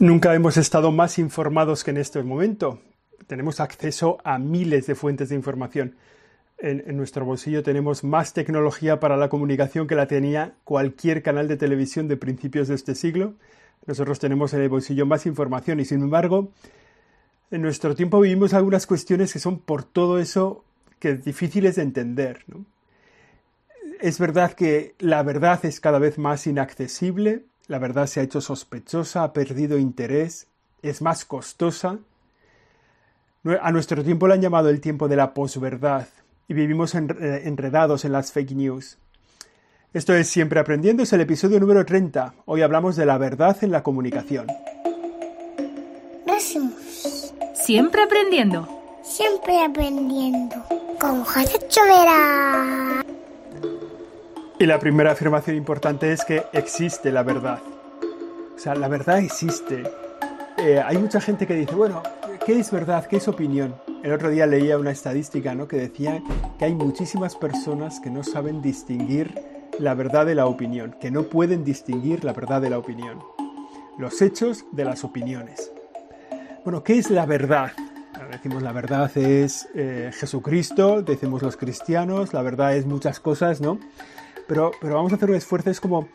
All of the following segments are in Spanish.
Nunca hemos estado más informados que en este momento. Tenemos acceso a miles de fuentes de información. En, nuestro bolsillo tenemos más tecnología para la comunicación que la tenía cualquier canal de televisión de principios de este siglo. Nosotros tenemos en el bolsillo más información y sin embargo, en nuestro tiempo vivimos algunas cuestiones que son por todo eso que difíciles de entender. Es verdad que la verdad es cada vez más inaccesible, la verdad se ha hecho sospechosa, ha perdido interés, es más costosa. A nuestro tiempo le han llamado el tiempo de la posverdad y vivimos eh, enredados en las fake news. Esto es Siempre Aprendiendo, es el episodio número 30. Hoy hablamos de la verdad en la comunicación. Siempre aprendiendo. Siempre aprendiendo. Con José Chovera. Y la primera afirmación importante es que existe la verdad. O sea, la verdad existe. Eh, hay mucha gente que dice, bueno, ¿qué es verdad? ¿Qué es opinión? El otro día leía una estadística ¿no? que decía que hay muchísimas personas que no saben distinguir la verdad de la opinión, que no pueden distinguir la verdad de la opinión. Los hechos de las opiniones. Bueno, ¿qué es la verdad? Decimos la verdad es eh, Jesucristo, decimos los cristianos, la verdad es muchas cosas, ¿no? Pero, vamos a hacer un esfuerzo, es como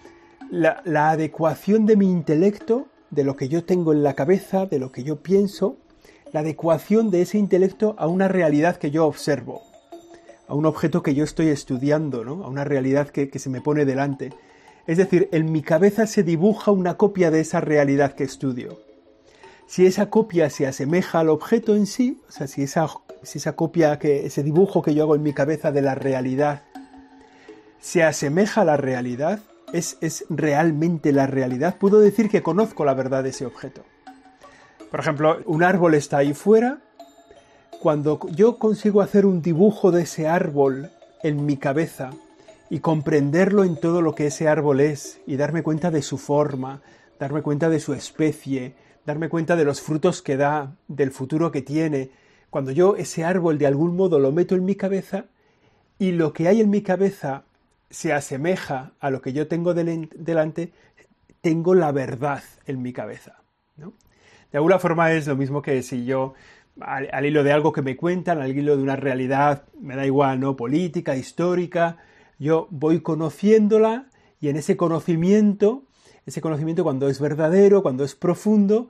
la, adecuación de mi intelecto, de lo que yo tengo en la cabeza, de lo que yo pienso, la adecuación de ese intelecto a una realidad que yo observo, a un objeto que yo estoy estudiando, ¿no? a una realidad que, que se me pone delante. Es decir, en mi cabeza se dibuja una copia de esa realidad que estudio. Si esa copia se asemeja al objeto en sí, o sea, si esa, si esa copia, que, ese dibujo que yo hago en mi cabeza de la realidad se asemeja a la realidad, es, es realmente la realidad, puedo decir que conozco la verdad de ese objeto. Por ejemplo, un árbol está ahí fuera, cuando yo consigo hacer un dibujo de ese árbol en mi cabeza y comprenderlo en todo lo que ese árbol es y darme cuenta de su forma, darme cuenta de su especie, darme cuenta de los frutos que da, del futuro que tiene, cuando yo ese árbol de algún modo lo meto en mi cabeza y lo que hay en mi cabeza se asemeja a lo que yo tengo delante, tengo la verdad en mi cabeza. De alguna forma es lo mismo que si yo, al, hilo de algo que me cuentan, al hilo de una realidad, me da igual, ¿no? Política, histórica, yo voy conociéndola y en ese conocimiento, ese conocimiento cuando es verdadero, cuando es profundo,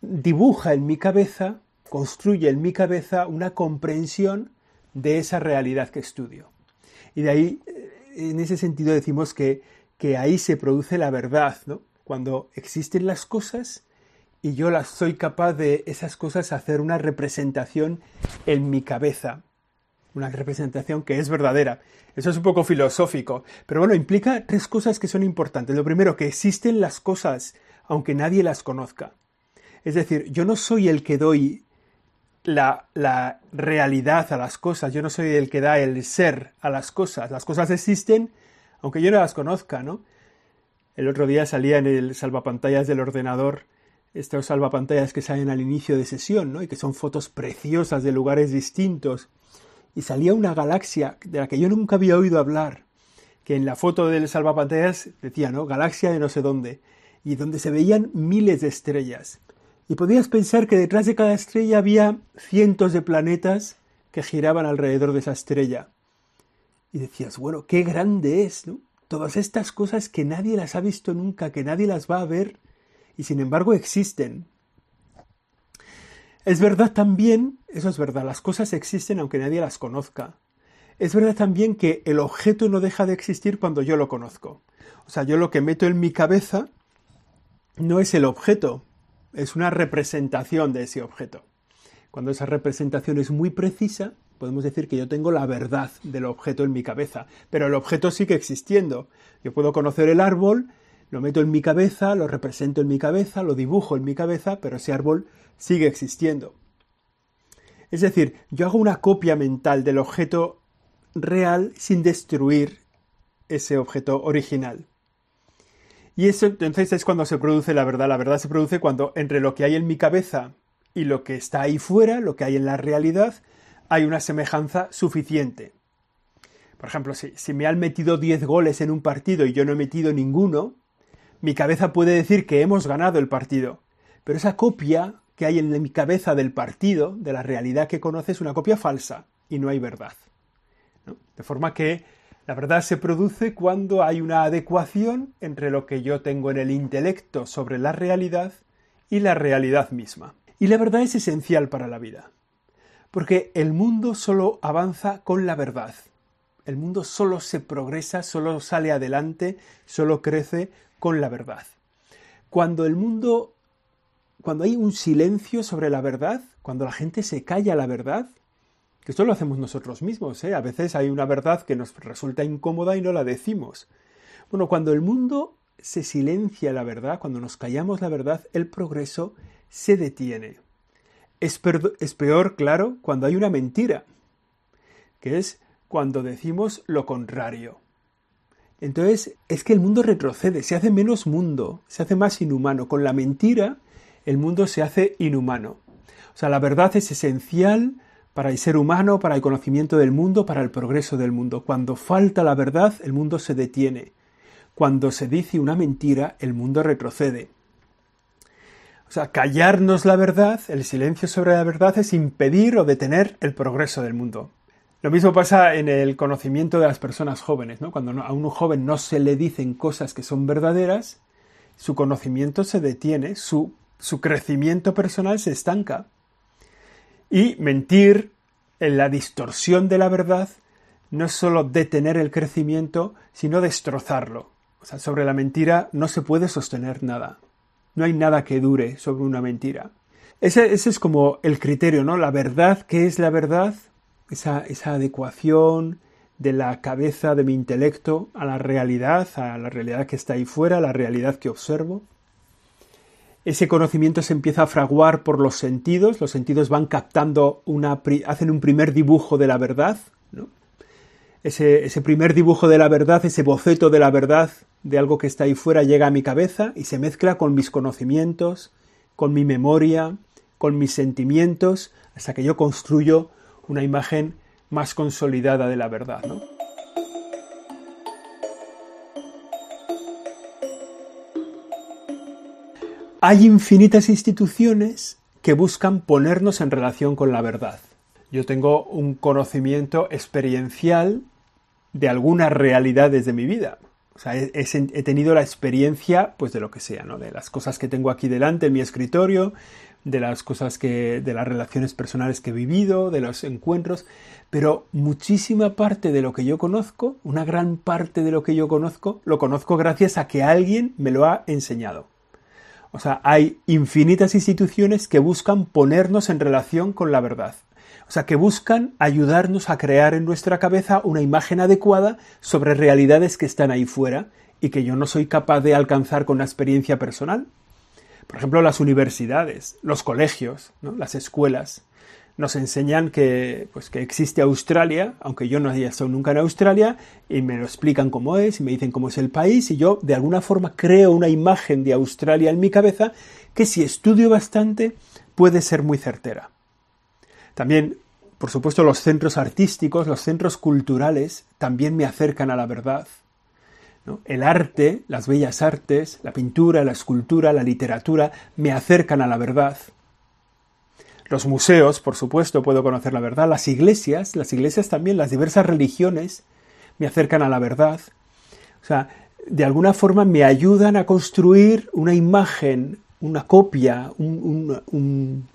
dibuja en mi cabeza, construye en mi cabeza una comprensión de esa realidad que estudio. Y de ahí en ese sentido decimos que, que ahí se produce la verdad, ¿no? Cuando existen las cosas y yo las soy capaz de esas cosas hacer una representación en mi cabeza, una representación que es verdadera. Eso es un poco filosófico, pero bueno, implica tres cosas que son importantes. Lo primero, que existen las cosas, aunque nadie las conozca. Es decir, yo no soy el que doy la, realidad a las cosas. Yo no soy el que da el ser a las cosas. Las cosas existen, aunque yo no las conozca, ¿no? El otro día salía en el salvapantallas del ordenador estos salvapantallas que salen al inicio de sesión, ¿no? Y que son fotos preciosas de lugares distintos. Y salía una galaxia de la que yo nunca había oído hablar, que en la foto del salvapantallas decía, ¿no? Galaxia de no sé dónde, y donde se veían miles de estrellas. Y podías pensar que detrás de cada estrella había cientos de planetas que giraban alrededor de esa estrella. Y decías, bueno, qué grande es, ¿no? Todas estas cosas que nadie las ha visto nunca, que nadie las va a ver, y sin embargo existen. Es verdad también, eso es verdad, las cosas existen aunque nadie las conozca. Es verdad también que el objeto no deja de existir cuando yo lo conozco. O sea, yo lo que meto en mi cabeza no es el objeto, es una representación de ese objeto. Cuando esa representación es muy precisa, podemos decir que yo tengo la verdad del objeto en mi cabeza, pero el objeto sigue existiendo. Yo puedo conocer el árbol, lo meto en mi cabeza, lo represento en mi cabeza, lo dibujo en mi cabeza, pero ese árbol sigue existiendo. Es decir, yo hago una copia mental del objeto real sin destruir ese objeto original. Y eso entonces es cuando se produce la verdad. La verdad se produce cuando entre lo que hay en mi cabeza y lo que está ahí fuera, lo que hay en la realidad, hay una semejanza suficiente. Por ejemplo, si, me han metido 10 goles en un partido y yo no he metido ninguno, mi cabeza puede decir que hemos ganado el partido. pero esa copia que hay en mi cabeza del partido, de la realidad que conoce, es una copia falsa y no hay verdad. De forma que la verdad se produce cuando hay una adecuación entre lo que yo tengo en el intelecto sobre la realidad y la realidad misma. Y la verdad es esencial para la vida, porque el mundo solo avanza con la verdad. El mundo solo se progresa, solo sale adelante, solo crece con la verdad. Cuando el mundo, cuando hay un silencio sobre la verdad, cuando la gente se calla la verdad, esto lo hacemos nosotros mismos, ¿eh? a veces hay una verdad que nos resulta incómoda y no la decimos. Bueno, cuando el mundo se silencia la verdad, cuando nos callamos la verdad, el progreso se detiene. Es, es peor, claro, cuando hay una mentira, que es cuando decimos lo contrario. Entonces es que el mundo retrocede, se hace menos mundo, se hace más inhumano. Con la mentira el mundo se hace inhumano. O sea, la verdad es esencial para el ser humano, para el conocimiento del mundo, para el progreso del mundo. Cuando falta la verdad, el mundo se detiene. Cuando se dice una mentira, el mundo retrocede. O sea, callarnos la verdad, el silencio sobre la verdad es impedir o detener el progreso del mundo. Lo mismo pasa en el conocimiento de las personas jóvenes, ¿no? Cuando a un joven no se le dicen cosas que son verdaderas, su conocimiento se detiene, su, su crecimiento personal se estanca. Y mentir en la distorsión de la verdad no es solo detener el crecimiento, sino destrozarlo. O sea, sobre la mentira no se puede sostener nada. No hay nada que dure sobre una mentira. Ese, ese es como el criterio, ¿no? La verdad, ¿qué es la verdad? esa, adecuación de la cabeza de mi intelecto a la realidad, a la realidad que está ahí fuera, a la realidad que observo. Ese conocimiento se empieza a fraguar por los sentidos, los sentidos van captando una, hacen un primer dibujo de la verdad, ese, primer dibujo de la verdad, ese boceto de la verdad de algo que está ahí fuera llega a mi cabeza y se mezcla con mis conocimientos, con mi memoria, con mis sentimientos, hasta que yo construyo una imagen más consolidada de la verdad. Hay infinitas instituciones que buscan ponernos en relación con la verdad. Yo tengo un conocimiento experiencial de algunas realidades de mi vida. O sea, he, tenido la experiencia, pues, de lo que sea, ¿no? De las cosas que tengo aquí delante en mi escritorio, de las cosas que, de las relaciones personales que he vivido, de los encuentros, pero muchísima parte de lo que yo conozco, una gran parte de lo que yo conozco, lo conozco gracias a que alguien me lo ha enseñado. O sea, hay infinitas instituciones que buscan ponernos en relación con la verdad. O sea, que buscan ayudarnos a crear en nuestra cabeza una imagen adecuada sobre realidades que están ahí fuera y que yo no soy capaz de alcanzar con una experiencia personal. Por ejemplo, las universidades, los colegios, las escuelas, nos enseñan que, pues, que existe Australia, aunque yo no haya estado nunca en Australia, y me lo explican cómo es, y me dicen cómo es el país, y yo de alguna forma creo una imagen de Australia en mi cabeza que si estudio bastante puede ser muy certera. También, por supuesto, los centros artísticos, los centros culturales, también me acercan a la verdad. El arte, las bellas artes, la pintura, la escultura, la literatura, me acercan a la verdad. Los museos, por supuesto, puedo conocer la verdad. Las iglesias, las iglesias también, las diversas religiones, me acercan a la verdad. O sea, de alguna forma me ayudan a construir una imagen, una copia, un,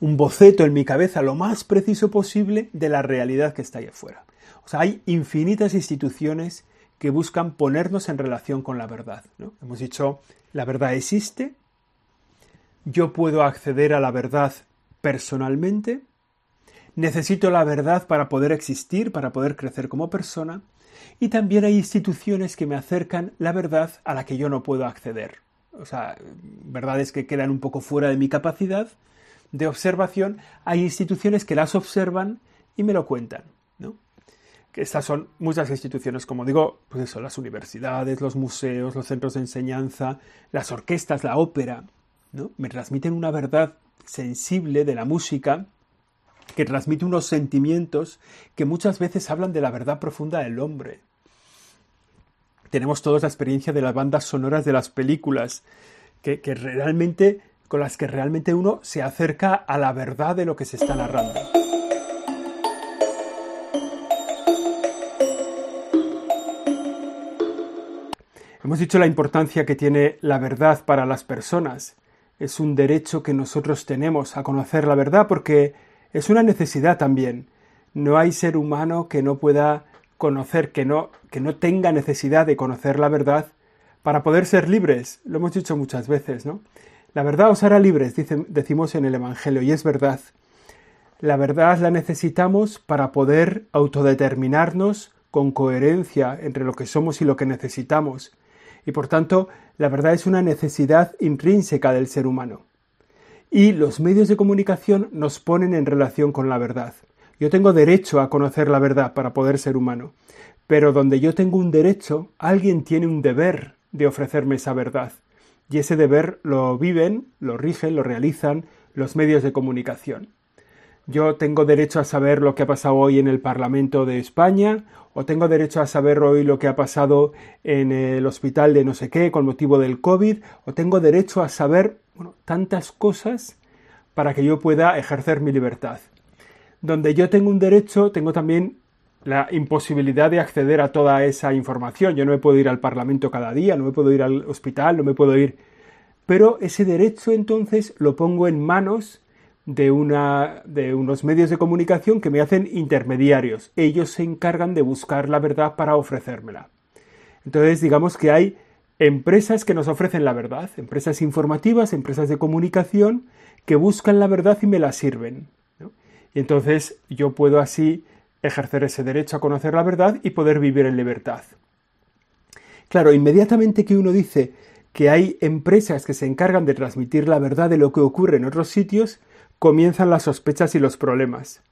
boceto en mi cabeza lo más preciso posible de la realidad que está ahí afuera. O sea, hay infinitas instituciones que buscan ponernos en relación con la verdad. Hemos dicho, la verdad existe, yo puedo acceder a la verdad personalmente, necesito la verdad para poder existir, para poder crecer como persona, y también hay instituciones que me acercan la verdad a la que yo no puedo acceder. O sea, verdades que quedan un poco fuera de mi capacidad de observación, hay instituciones que las observan y me lo cuentan. ¿no? estas son muchas instituciones, como digo, pues las universidades, los museos, los centros de enseñanza, las orquestas, la ópera, ¿no? Me transmiten una verdad sensible de la música que transmite unos sentimientos que muchas veces hablan de la verdad profunda del hombre. Tenemos todos la experiencia de las bandas sonoras de las películas, que, que realmente con las que realmente uno se acerca a la verdad de lo que se está narrando. Hemos dicho la importancia que tiene la verdad para las personas. Es un derecho que nosotros tenemos a conocer la verdad porque es una necesidad también. No hay ser humano que no pueda conocer, que no, que no tenga necesidad de conocer la verdad para poder ser libres. Lo hemos dicho muchas veces, ¿no? La verdad os hará libres, decimos en el Evangelio, y es verdad. La verdad la necesitamos para poder autodeterminarnos con coherencia entre lo que somos y lo que necesitamos y por tanto la verdad es una necesidad intrínseca del ser humano. Y los medios de comunicación nos ponen en relación con la verdad. Yo tengo derecho a conocer la verdad para poder ser humano, pero donde yo tengo un derecho, alguien tiene un deber de ofrecerme esa verdad. Y ese deber lo viven, lo rigen, lo realizan los medios de comunicación. Yo tengo derecho a saber lo que ha pasado hoy en el Parlamento de España, o tengo derecho a saber hoy lo que ha pasado en el hospital de no sé qué con motivo del COVID, o tengo derecho a saber tantas cosas para que yo pueda ejercer mi libertad. Donde yo tengo un derecho, tengo también la imposibilidad de acceder a toda esa información. Yo no me puedo ir al Parlamento cada día, no me puedo ir al hospital, no me puedo ir. Pero ese derecho entonces lo pongo en manos de, una, de unos medios de comunicación que me hacen intermediarios. Ellos se encargan de buscar la verdad para ofrecérmela. Entonces, digamos que hay empresas que nos ofrecen la verdad, empresas informativas, empresas de comunicación, que buscan la verdad y me la sirven. Y entonces yo puedo así ejercer ese derecho a conocer la verdad y poder vivir en libertad. Claro, inmediatamente que uno dice que hay empresas que se encargan de transmitir la verdad de lo que ocurre en otros sitios, comienzan las sospechas y los problemas.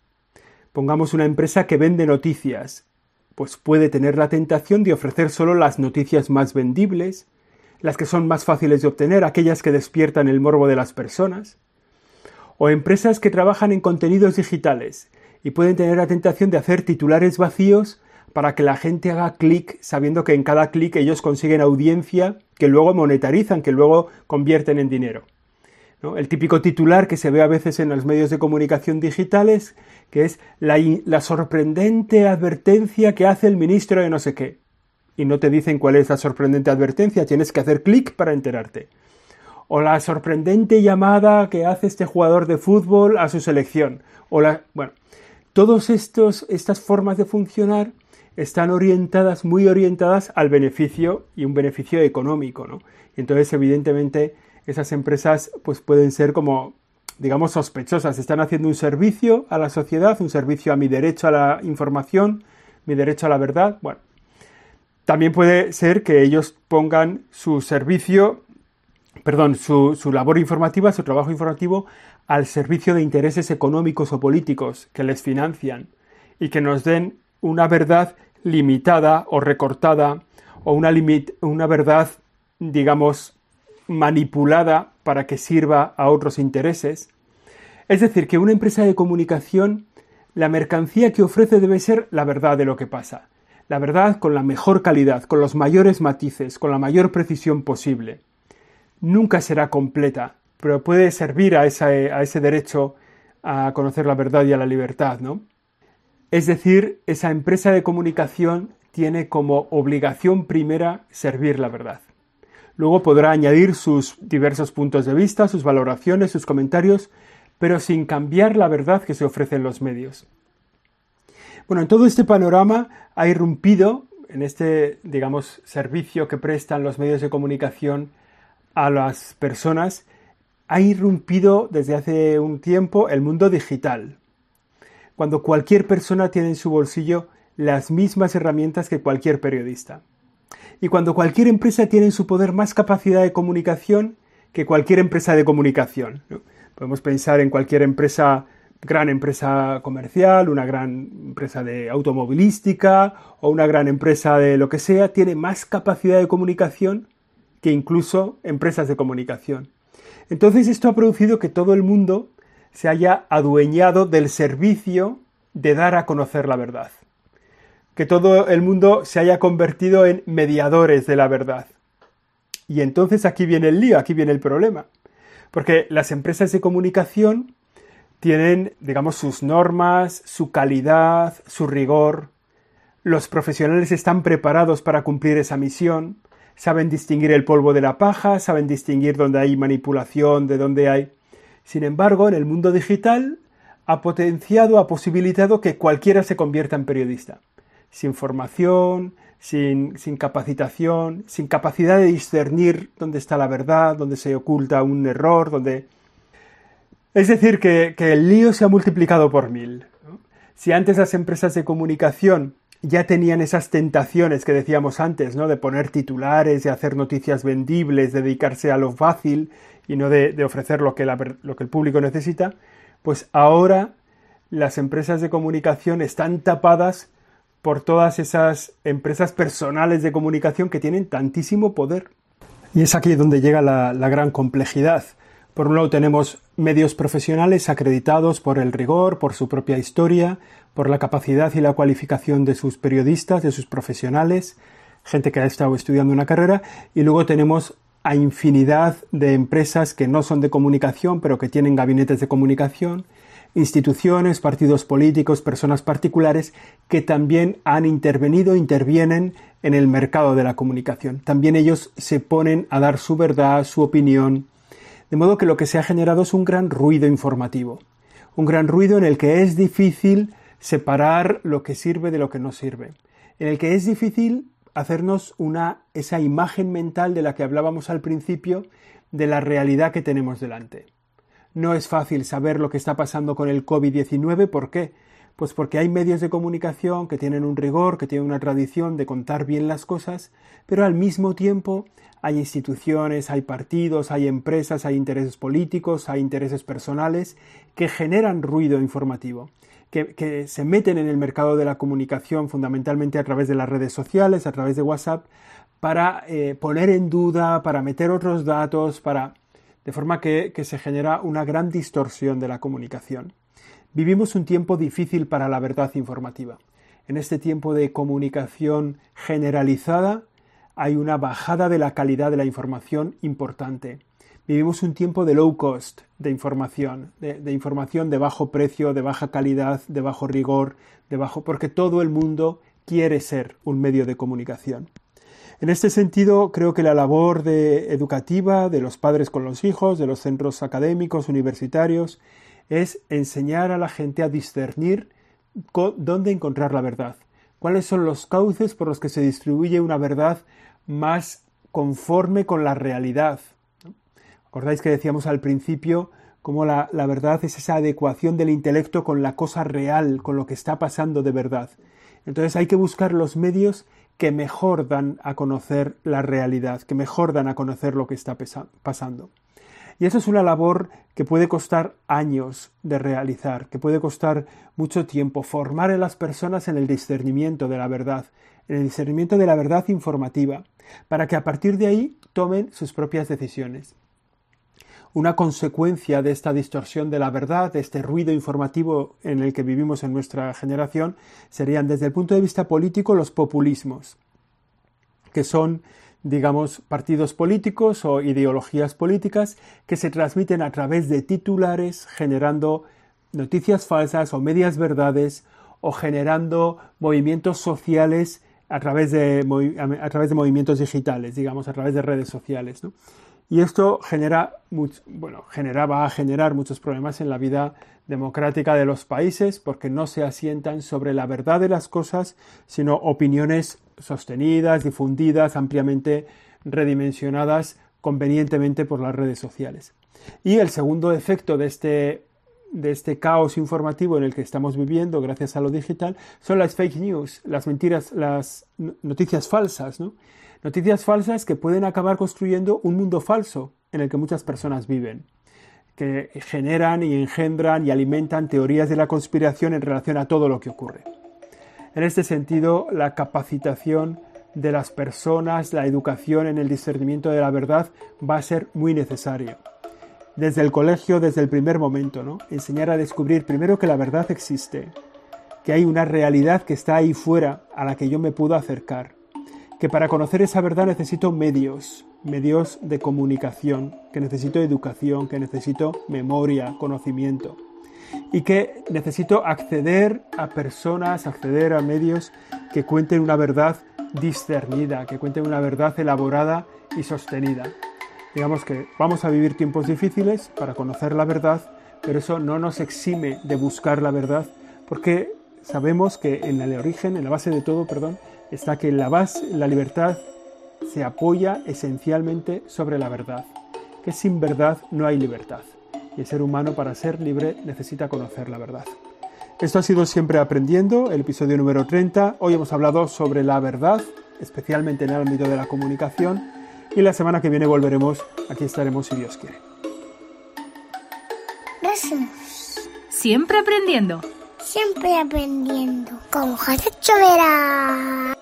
Pongamos una empresa que vende noticias, pues puede tener la tentación de ofrecer solo las noticias más vendibles, las que son más fáciles de obtener, aquellas que despiertan el morbo de las personas, o empresas que trabajan en contenidos digitales y pueden tener la tentación de hacer titulares vacíos para que la gente haga clic sabiendo que en cada clic ellos consiguen audiencia que luego monetarizan, que luego convierten en dinero. El típico titular que se ve a veces en los medios de comunicación digitales, que es la, sorprendente advertencia que hace el ministro de no sé qué. Y no te dicen cuál es la sorprendente advertencia, tienes que hacer clic para enterarte. O la sorprendente llamada que hace este jugador de fútbol a su selección. O la, bueno, todas estas formas de funcionar están orientadas, muy orientadas al beneficio y un beneficio económico, ¿no? Entonces, evidentemente, esas empresas pues pueden ser como digamos sospechosas, están haciendo un servicio a la sociedad, un servicio a mi derecho a la información, mi derecho a la verdad. Bueno, también puede ser que ellos pongan su servicio, perdón, su, su labor informativa, su trabajo informativo al servicio de intereses económicos o políticos que les financian y que nos den una verdad limitada o recortada o una, una verdad, digamos, manipulada para que sirva a otros intereses. Es decir, que una empresa de comunicación, la mercancía que ofrece debe ser la verdad de lo que pasa. La verdad con la mejor calidad, con los mayores matices, con la mayor precisión posible. Nunca será completa, pero puede servir a, ese, derecho a conocer la verdad y a la libertad, ¿no? Es decir, esa empresa de comunicación tiene como obligación primera servir la verdad. Luego podrá añadir sus diversos puntos de vista, sus valoraciones, sus comentarios, pero sin cambiar la verdad que se ofrece en los medios. Bueno, en todo este panorama ha irrumpido, en este, digamos, servicio que prestan los medios de comunicación a las personas, ha irrumpido desde hace un tiempo el mundo digital, cuando cualquier persona tiene en su bolsillo las mismas herramientas que cualquier periodista y cuando cualquier empresa tiene en su poder más capacidad de comunicación que cualquier empresa de comunicación. Podemos pensar en cualquier empresa, gran empresa comercial, una gran empresa de automovilística o una gran empresa de lo que sea, tiene más capacidad de comunicación que incluso empresas de comunicación. Entonces esto ha producido que todo el mundo se haya adueñado del servicio de dar a conocer la verdad que todo el mundo se haya convertido en mediadores de la verdad. Y entonces aquí viene el lío, aquí viene el problema. Porque las empresas de comunicación tienen, digamos, sus normas, su calidad, su rigor. Los profesionales están preparados para cumplir esa misión, saben distinguir el polvo de la paja, saben distinguir dónde hay manipulación, de dónde hay. Sin embargo, en el mundo digital ha potenciado, ha posibilitado que cualquiera se convierta en periodista. Sin formación, sin, capacitación, sin capacidad de discernir dónde está la verdad, dónde se oculta un error, dónde... Es decir, que, el lío se ha multiplicado por mil. Si antes las empresas de comunicación ya tenían esas tentaciones que decíamos antes, ¿no? De poner titulares, de hacer noticias vendibles, de dedicarse a lo fácil y no de, ofrecer lo que, lo que el público necesita, pues ahora las empresas de comunicación están tapadas por todas esas empresas personales de comunicación que tienen tantísimo poder. Y es aquí donde llega la, gran complejidad. Por un lado tenemos medios profesionales acreditados por el rigor, por su propia historia, por la capacidad y la cualificación de sus periodistas, de sus profesionales, gente que ha estado estudiando una carrera, y luego tenemos a infinidad de empresas que no son de comunicación, pero que tienen gabinetes de comunicación, instituciones, partidos políticos, personas particulares que también han intervenido, intervienen en el mercado de la comunicación. También ellos se ponen a dar su verdad, su opinión. De modo que lo que se ha generado es un gran ruido informativo. Un gran ruido en el que es difícil separar lo que sirve de lo que no sirve. En el que es difícil hacernos una, esa imagen mental de la que hablábamos al principio de la realidad que tenemos delante. No es fácil saber lo que está pasando con el COVID-19. ¿Por qué? Pues porque hay medios de comunicación que tienen un rigor, que tienen una tradición de contar bien las cosas, pero al mismo tiempo hay instituciones, hay partidos, hay empresas, hay intereses políticos, hay intereses personales que generan ruido informativo, que, se meten en el mercado de la comunicación fundamentalmente a través de las redes sociales, a través de WhatsApp, para eh, poner en duda, para meter otros datos, para de forma que, se genera una gran distorsión de la comunicación. Vivimos un tiempo difícil para la verdad informativa. En este tiempo de comunicación generalizada hay una bajada de la calidad de la información importante. Vivimos un tiempo de low cost de información, de, de, información de bajo precio, de baja calidad, de bajo rigor, de bajo, porque todo el mundo quiere ser un medio de comunicación. En este sentido, creo que la labor educativa de los padres con los hijos, de los centros académicos, universitarios, es enseñar a la gente a discernir dónde encontrar la verdad, cuáles son los cauces por los que se distribuye una verdad más conforme con la realidad. ¿Acordáis que decíamos al principio cómo la, la verdad es esa adecuación del intelecto con la cosa real, con lo que está pasando de verdad? Entonces hay que buscar los medios que mejor dan a conocer la realidad, que mejor dan a conocer lo que está pasando. Y eso es una labor que puede costar años de realizar, que puede costar mucho tiempo, formar a las personas en el discernimiento de la verdad, en el discernimiento de la verdad informativa, para que a partir de ahí tomen sus propias decisiones. Una consecuencia de esta distorsión de la verdad, de este ruido informativo en el que vivimos en nuestra generación, serían desde el punto de vista político los populismos, que son digamos, partidos políticos o ideologías políticas que se transmiten a través de titulares, generando noticias falsas o medias verdades o generando movimientos sociales a través de, a través de movimientos digitales, digamos, a través de redes sociales. ¿no? Y esto genera, bueno, generaba a generar muchos problemas en la vida democrática de los países porque no se asientan sobre la verdad de las cosas, sino opiniones sostenidas, difundidas, ampliamente redimensionadas convenientemente por las redes sociales. Y el segundo efecto de este, de este caos informativo en el que estamos viviendo gracias a lo digital son las fake news, las mentiras, las noticias falsas, ¿no? Noticias falsas que pueden acabar construyendo un mundo falso en el que muchas personas viven, que generan y engendran y alimentan teorías de la conspiración en relación a todo lo que ocurre. En este sentido, la capacitación de las personas, la educación en el discernimiento de la verdad va a ser muy necesario. Desde el colegio, desde el primer momento, ¿no? Enseñar a descubrir primero que la verdad existe, que hay una realidad que está ahí fuera a la que yo me puedo acercar, que para conocer esa verdad necesito medios, medios de comunicación, que necesito educación, que necesito memoria, conocimiento y que necesito acceder a personas, acceder a medios que cuenten una verdad discernida, que cuenten una verdad elaborada y sostenida. Digamos que vamos a vivir tiempos difíciles para conocer la verdad, pero eso no nos exime de buscar la verdad, porque sabemos que en el origen, en la base de todo, perdón, está que la base, la libertad se apoya esencialmente sobre la verdad, que sin verdad no hay libertad. Y el ser humano para ser libre necesita conocer la verdad. Esto ha sido Siempre Aprendiendo, el episodio número 30. Hoy hemos hablado sobre la verdad, especialmente en el ámbito de la comunicación. Y la semana que viene volveremos, aquí estaremos si Dios quiere. Gracias. Siempre aprendiendo. Siempre aprendiendo. Con José Chovera.